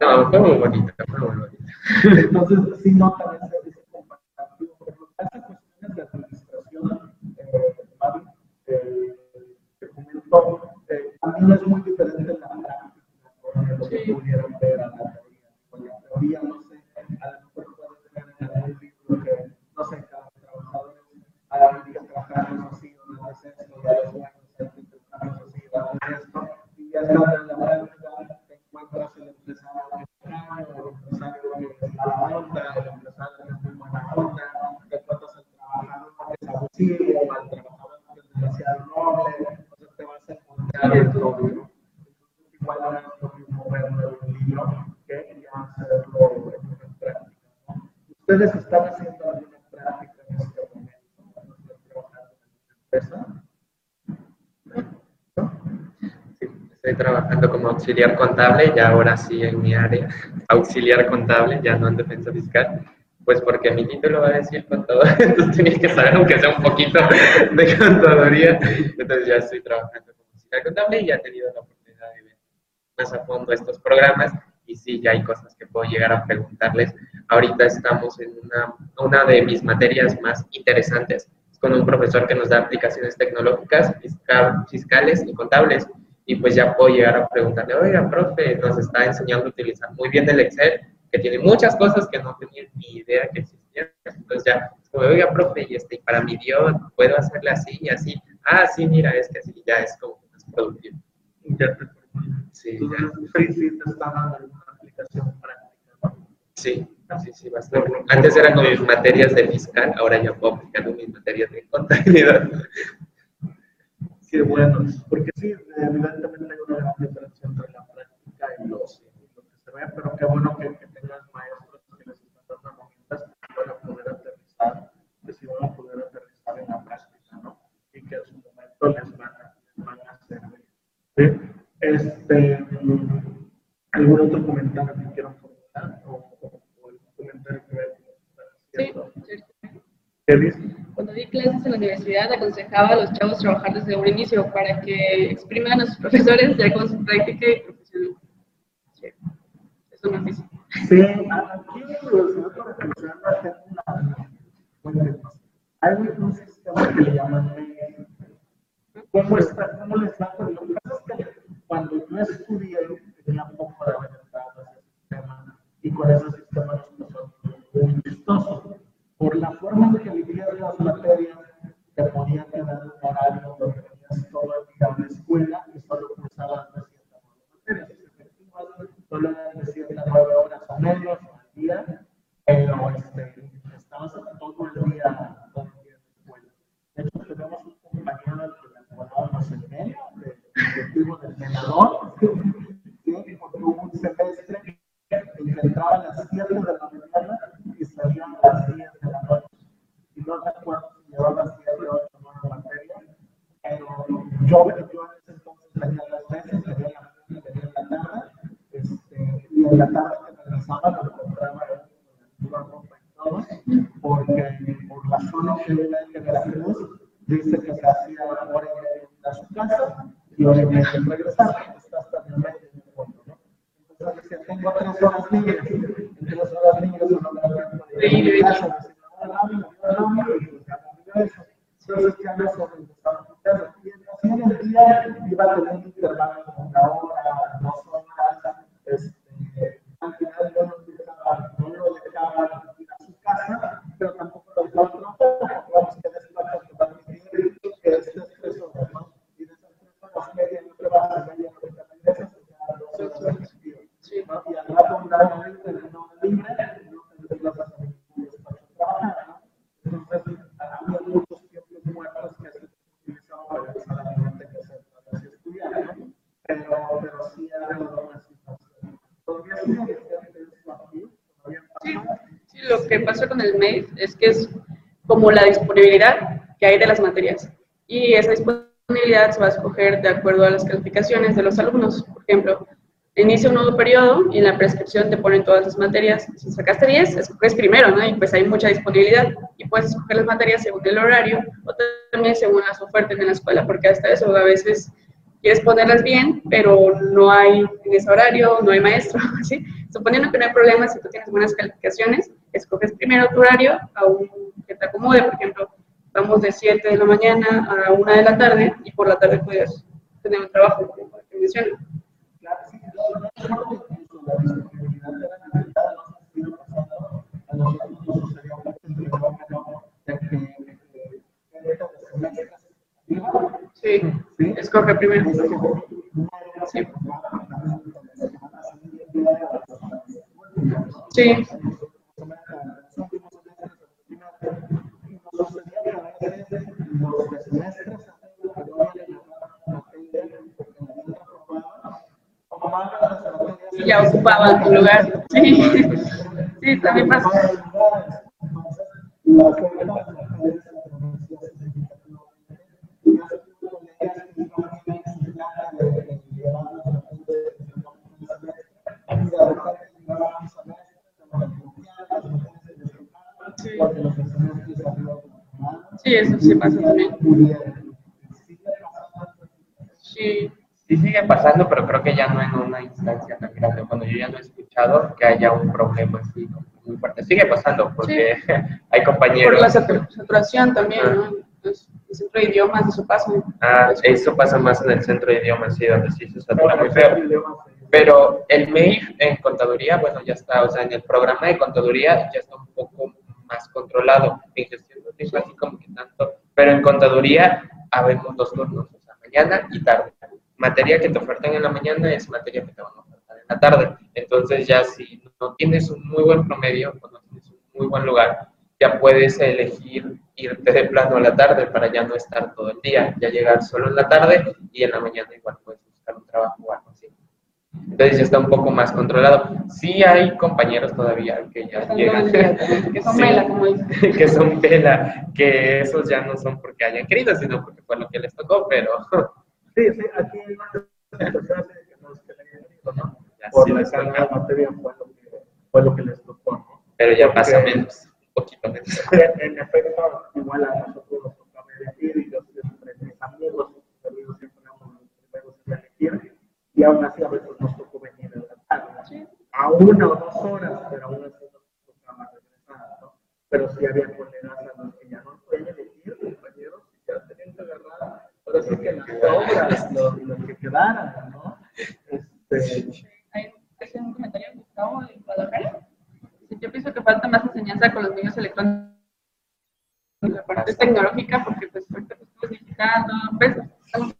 No, fue muy bonito, fue muy bonito. Entonces, sí nota ese de administración, eh, eh, eh, es muy diferente la práctica a la teoría. Con la teoría, no sé, a lo mejor puede tener en algún libro que, no sé, cada trabajador hay que trabajar así, o no es esto, y a los buenos hay que trabajar así, o no es esto, y ya está en la práctica, te encuentras el empresario el empresario que es mala onda, el empresario que es muy buena onda, te encuentras el trabajador que es abusivo, el trabajador que es demasiado noble, entonces te vas a encontrar el doble. Igual no es lo mismo verlo en un libro que ya hacerlo en práctica. Ustedes están haciendo alguna práctica en este momento, cuando están trabajando en una empresa. Estoy trabajando como auxiliar contable, y ahora sí en mi área, auxiliar contable, ya no en defensa fiscal. Pues porque mi título va a decir contador, entonces tenía que saber aunque sea un poquito de contaduría. Entonces ya estoy trabajando como fiscal contable y ya he tenido la oportunidad de ver más a fondo estos programas y sí, ya hay cosas que puedo llegar a preguntarles. Ahorita estamos en una, una de mis materias más interesantes, con un profesor que nos da aplicaciones tecnológicas, fiscales y contables. Y pues ya puedo llegar a preguntarle, oiga, profe, nos está enseñando a utilizar muy bien el Excel, que tiene muchas cosas que no tenía ni idea que existían. Entonces ya, como, oiga, profe, y este, para mi Dios, puedo hacerle así y así. Ah, sí, mira, es que así ya es como más productivo. Ya te Sí, ya. Sí, sí, te está dando alguna aplicación. Sí, sí, sí, bastante. Antes eran mis materias de fiscal, ahora ya puedo aplicar mis materias de contabilidad. Qué bueno, porque sí, evidentemente hay una gran diferencia entre la práctica y, los, lo que se ve, pero qué bueno que, que tengas maestros que les están dando herramientas que van a poder aterrizar, que sí van a poder aterrizar en la práctica, ¿no? Y que en su momento les van a, les van a servir. ¿sí? Este, ¿Algún otro comentario que quieran formular? ¿O, o, o algún comentario que vean? Sí, ¿Qué dices? Cuando di clases en la universidad, aconsejaba a los chavos trabajar desde un inicio para que expriman a sus profesores ya con su práctica y profesional. Sí, eso no es difícil. Sí, aquí en la Universidad Profesional tengo una. Bueno, hay un sistema que le llaman. ¿Cómo, está, ¿Cómo les va? Lo que pasa es que cuando yo estudié, tenía poco de adelantado ese sistema y con ese sistema nos pasó muy chistoso. Por la forma en que vivían las materias, te podía quedar un horario donde tenías todo el día la escuela y solo cursabas de ciertas materias efectivas, solo eran de ciertas nueve horas o menos al día, pero este, estabas todo el día, todo el día la escuela. De hecho, tenemos un compañero que le poníamos en medio, objetivo del senador, porque hubo un semestre que entraba a las 7 de la mañana y salía a las 10 de la noche. Y no recuerdo si llevaba 7, 8, 9 materias, pero yo, en ese entonces tenía las veces, tenía la mañana, tenía la tarde, este, y en la tarde que regresaba lo compraba todo, porque por la zona que vive en Veracruz, dice que se hacía hora y media a su casa y hora y media en la disponibilidad que hay de las materias. Y esa disponibilidad se va a escoger de acuerdo a las calificaciones de los alumnos. Por ejemplo, inicia un nuevo periodo y en la prescripción te ponen todas las materias. Si sacaste 10, escoges primero, ¿no? Y pues hay mucha disponibilidad. Y puedes escoger las materias según el horario o también según las ofertas en la escuela, porque hasta eso a veces quieres ponerlas bien, pero no hay en ese horario, no hay maestro, ¿sí? Suponiendo que no hay problema, si tú tienes buenas calificaciones, escoges primero tu horario a un que te acomode, por ejemplo, vamos de 7 de la mañana a 1 de la tarde y por la tarde puedes tener un trabajo, como te menciono. Sí, no, no es solo que incluso la disponibilidad de la limitada no se sigue pasando. A nosotros nos sucedió mucho el fenómeno de que eh, dentro de semestres arriba, Sí, ¿sí? escoge primero. Es como una Sí. Sí. Sí, y ya ocupaban tu lugar. Sí, sí, también pasa. Sí, eso sí pasa también. Sí. Sí sigue pasando, pero creo que ya no en una instancia tan ya no he escuchado que haya un problema así muy fuerte. Sigue pasando porque hay compañeros... Por la saturación también, ¿no? Entonces, el centro de idiomas, eso pasa. Ah, eso pasa más en el centro de idiomas, sí, donde sí se satura muy feo. Pero el MEIF en contaduría, bueno, ya está, o sea, en el programa de contaduría ya está un poco más controlado. En gestión no tengo así como que tanto, pero en contaduría habemos dos turnos, o sea, mañana y tarde. Materia que te ofertan en la mañana es materia que te van a la tarde. Entonces ya si no tienes un muy buen promedio o no tienes un muy buen lugar, ya puedes elegir irte de plano a la tarde para ya no estar todo el día, ya llegar solo en la tarde y en la mañana igual puedes buscar un trabajo o algo así. Entonces ya está un poco más controlado. Sí hay compañeros todavía que ya llegan. que son vela, como dicen. que son vela, que esos ya no son porque hayan querido, sino porque fue lo que les tocó, pero... Sí, sí, aquí hay una situación que no es que hayan querido, Por la carga de materia fue lo que, fue lo que les tocó, ¿no? Pero ya pasa menos poquito menos. En efecto, igual a nosotros nos tocaba elegir y yo siempre, mis amigos, mis amigos siempre éramos los primeros en elegir y aún así a veces nos tocó venir en la tarde, a una o dos horas, pero aún así nos tocaba regresar, ¿no? Pero sí había colegas a los que ya no podían elegir, compañeros, y ya tenían que agarrar, pero sí que las obras, lo, lo que quedaran, ¿no? Este, un comentario de Gustavo de Guadalajara yo pienso que falta más enseñanza con los medios electrónicos la parte tecnológica, porque pues ahorita pues, estamos digitando, pues estamos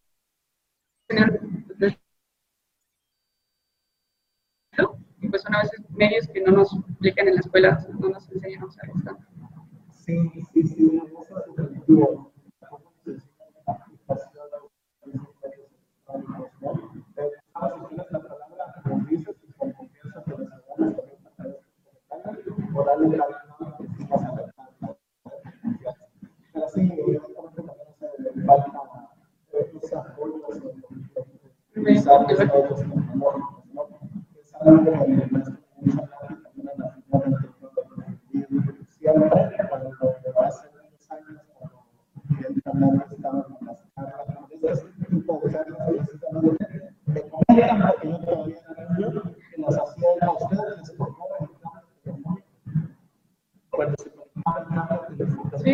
y pues son a veces medios que no nos explican en la escuela, no nos enseñan a usar esto. Sí, sí, sí, objetivo. la palabra, como dices, con confianza, pero ver. Pero sí, se los. Es evidentemente estaban en las charlas, este tipo de charlas, precisamente, me comentan, porque yo todavía era niño, que las hacían a ustedes por móvil, cuando se tomaba el cambio de Sí.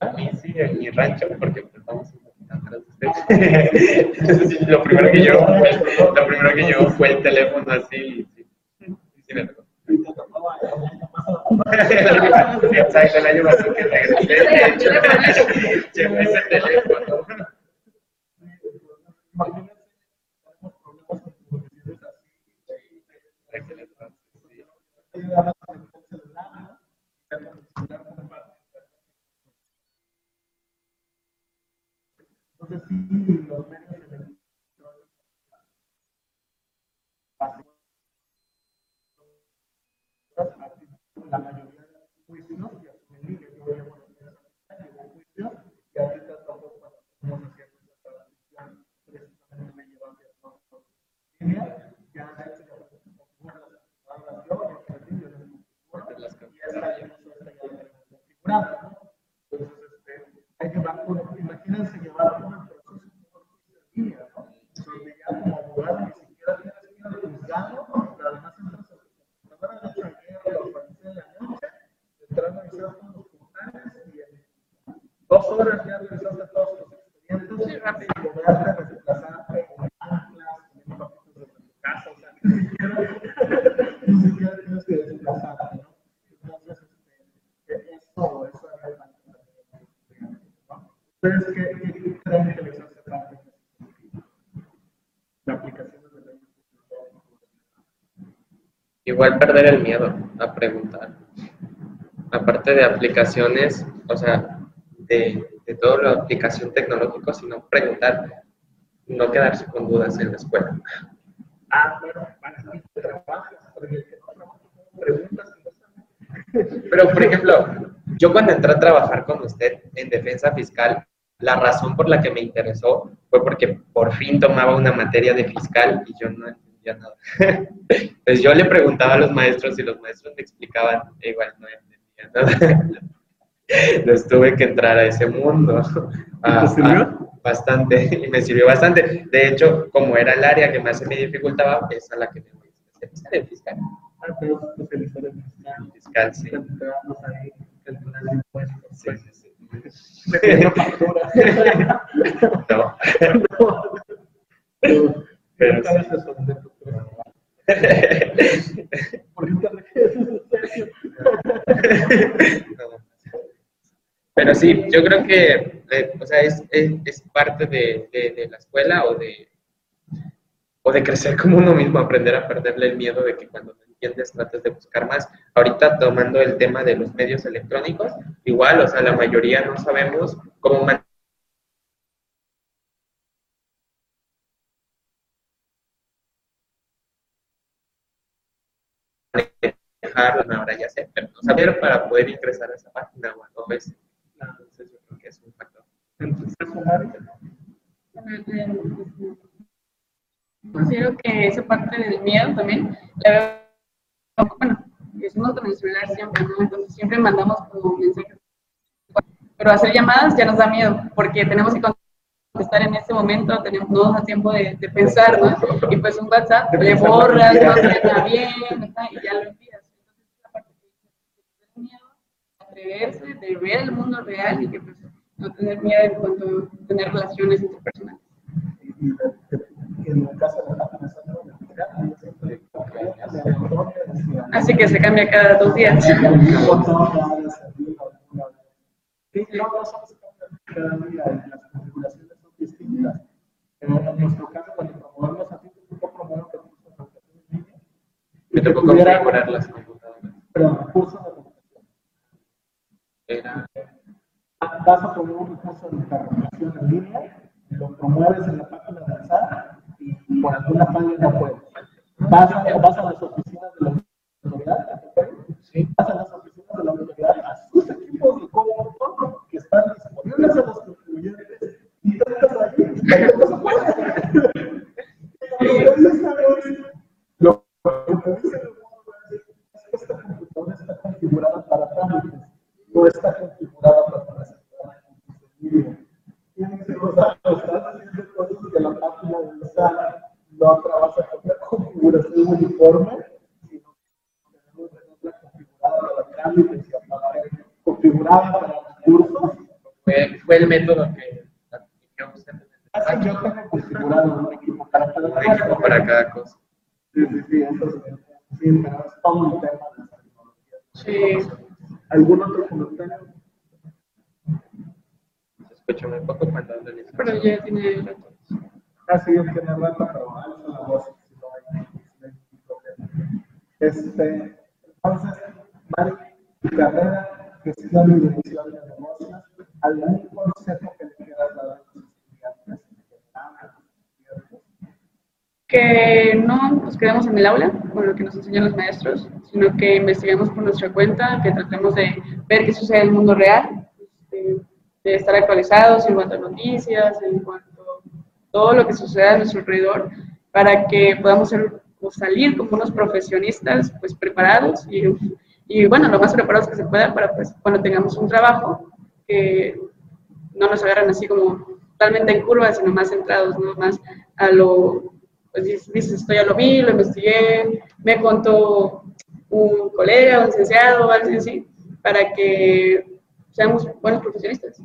A mí sí, en mi rancho, porque pues, vamos un poquito atrás de ustedes. Entonces, lo primero que fue, lo primero que llegó fue el teléfono así. Tocó. Exacto, el año pasado que regresé, de hecho, ese teléfono. Entonces, sí, los medios electrónicos, la mayoría de los juicios, y asumí que yo llevo los medios en juicios, y ahorita todos cuando estamos haciendo esta transición, precisamente me llevan a todos línea, ya han hecho ya las yo, yo aprendí, yo les configuro, y esta ya eso está ya configurado, ¿no? Entonces, este, hay que llevar, imagínense llevar una proceso por línea, ¿no? Donde ya como abogado ni siquiera tienes que ir al juzgado, pero además entras a tu computadora, de hecho ayer lo organizé en la noche, entrar a revisar todos los portales y en dos horas ya revisaste todos los expedientes Sí, rápido. y poderte desplazarte en anclas, en papitos de tu casa, o sea, ni siquiera, ni siquiera tienes que desplazarte, ¿no? Entonces, este, eso, eso es relevante. ¿no? ¿Ustedes qué, qué creen que les hace falta? La aplicación de la Igual perder el miedo a preguntar. Aparte de aplicaciones, o sea, de, de toda la aplicación tecnológica, sino preguntar, no quedarse con dudas en la escuela. Ah, bueno, para trabajas, porque preguntas. Pero, por ejemplo, yo cuando entré a trabajar con usted en defensa fiscal, la razón por la que me interesó fue porque por fin tomaba una materia de fiscal y yo no entendía entendía nada. pues yo le preguntaba a los maestros y los maestros me explicaban, e igual no entendía nada. Entonces tuve que entrar a ese mundo. ¿Te sirvió? bastante, y me sirvió bastante. De hecho, como era el área que más se me dificultaba, es a la que me voy a especializar en fiscal. Ah, pero especializar en fiscal. Fiscal, sí. Ahí, impuestos. Sí, sí, sí. Facturas. No. Pero, Pero nunca sí. Pero sí, yo creo que, eh, o sea, es, es, es parte de, de, de la escuela o de, o de crecer como uno mismo, aprender a perderle el miedo de que cuando no entiendes trates de buscar más. Ahorita tomando el tema de los medios electrónicos, igual, o sea, la mayoría no sabemos cómo una hora ya sé, pero no saber para poder ingresar a esa página o a todo eso. Entonces yo creo que es un factor. Entonces, Considero que esa parte del miedo también la veo, bueno, decimos con el celular siempre, ¿no? Entonces siempre mandamos como mensajes. Pero hacer llamadas ya nos da miedo, porque tenemos que contestar en ese momento, tenemos, no da tiempo de, de pensar, ¿no? Y pues un WhatsApp le borras, no quieras. suena bien, ¿no? y ya lo envías. Entonces esa parte que dices, el miedo, atreverse, de ver el mundo real y que pues no tener miedo en cuanto a tener relaciones interpersonales. Así que se cambia cada dos días. Sí, no, no somos cada día, las configuraciones son distintas. Pero en nuestro caso, cuando promovemos, a ti en línea. Configurar las computadoras. Pero recursos de educación. Era, Vas a promover un recurso de educación en línea, lo promueves en la página del SAT y por alguna no puedes. Vas a, vas a oficinas de la autoridad, sí, vas a las oficinas de la autoridad, a sus equipos de cómputo que están disponibles a los contribuyentes y tratas ahí, no se puede. Lo que te dice el mundo es que esta computadora está configurada para trámites, no está configurada para presentar en línea. Tienes que usar, estás haciendo cosas que la página del SAT no trabaja con la configuración uniforme, sino que tenemos que tenerla configurada para trámites y aparte configurada para cursos. fue, fue el método que aplicó usted en el Así despacho, yo tengo configurado un equipo para cada un equipo para cada cosa. Sí, sí, sí, entonces, sí, pero es todo un tema de las tecnologías. Sí. ¿Algún otro comentario? Se escucha muy poco cuando hablan en Pero ya tiene rato. Ah, sí, es que me rato, pero alza la voz si no hay, si no hay ningún problema. Este, entonces, Mari, tu carrera, gestión y dirección de negocios, ¿algún consejo que le quieras dar a los estudiantes en general, a los estudiantes? Que no nos quedemos en el aula con lo que nos enseñan los maestros, sino que investiguemos por nuestra cuenta, que tratemos de ver qué sucede en el mundo real, este, de estar actualizados en cuanto a noticias, en cuanto a todo lo que sucede a nuestro alrededor, para que podamos ser, o salir como unos profesionistas pues preparados y, y bueno, lo más preparados que se pueda para pues cuando tengamos un trabajo que no nos agarran así como totalmente en curva, sino más centrados, ¿no? Más a lo, pues dices, esto ya lo vi, lo investigué, me contó un colega, un licenciado, algo así, para que seamos buenos profesionistas.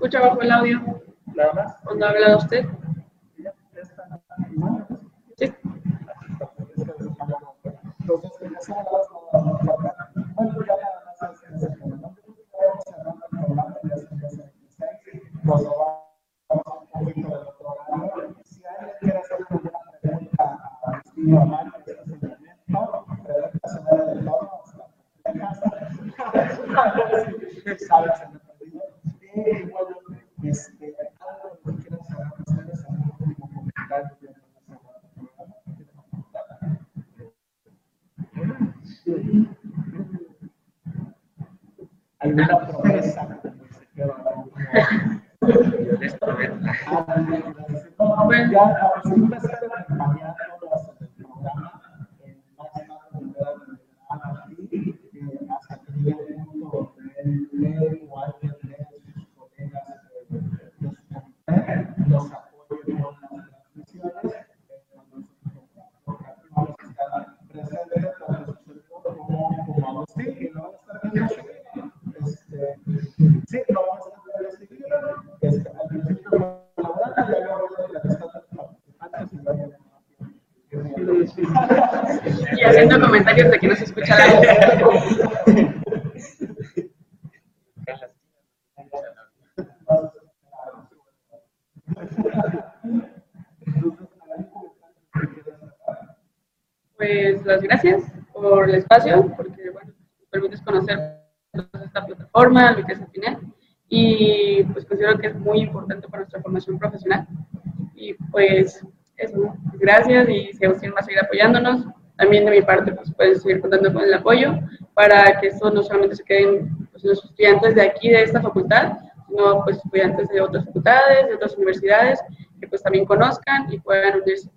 escucha bajo el audio. ¿Nada más? ¿Cuándo habla usted? Sí. comentarios de que no se escucha Pues las gracias por el espacio, porque bueno, permites conocer esta plataforma, lo que es el final, y pues considero que es muy importante para nuestra formación profesional. Y pues eso, gracias y seguimos más seguir apoyándonos también de mi parte pues, pueden seguir contando con el apoyo para que esto no solamente se queden los estudiantes de aquí, de esta facultad, sino pues estudiantes de otras facultades, de otras universidades, que pues también conozcan y puedan unirse.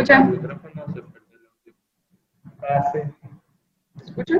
escucha? Escucha?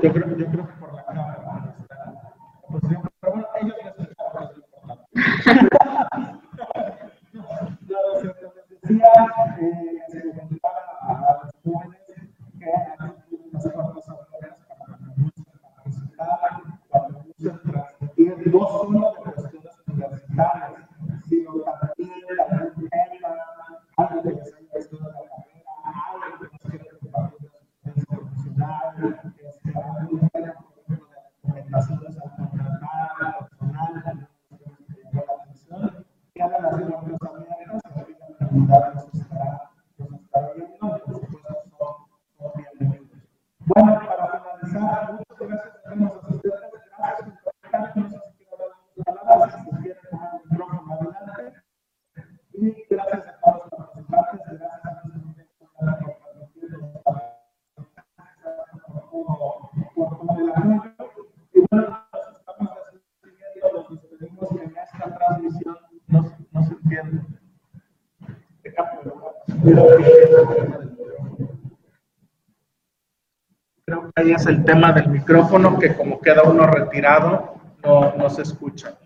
Es el tema del micrófono, que como queda uno retirado, no, no se escucha.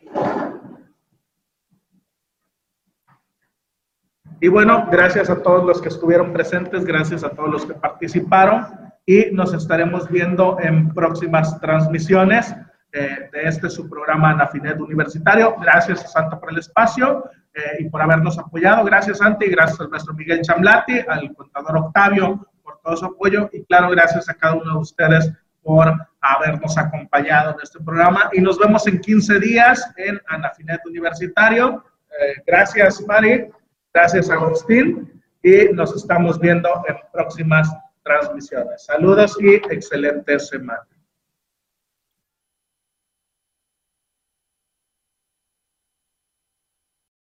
Y bueno, gracias a todos los que estuvieron presentes, gracias a todos los que participaron y nos estaremos viendo en próximas transmisiones eh, de este su programa Anafinet Universitario. Gracias a Santa por el espacio eh, y por habernos apoyado. Gracias, Santi, gracias al maestro Miguel Chamlati, al contador Octavio todo su apoyo y claro, gracias a cada uno de ustedes por habernos acompañado en este programa y nos vemos en 15 días en Anafinet Universitario. Eh, gracias, Mari. Gracias, Agustín. Y nos estamos viendo en próximas transmisiones. Saludos y excelente semana.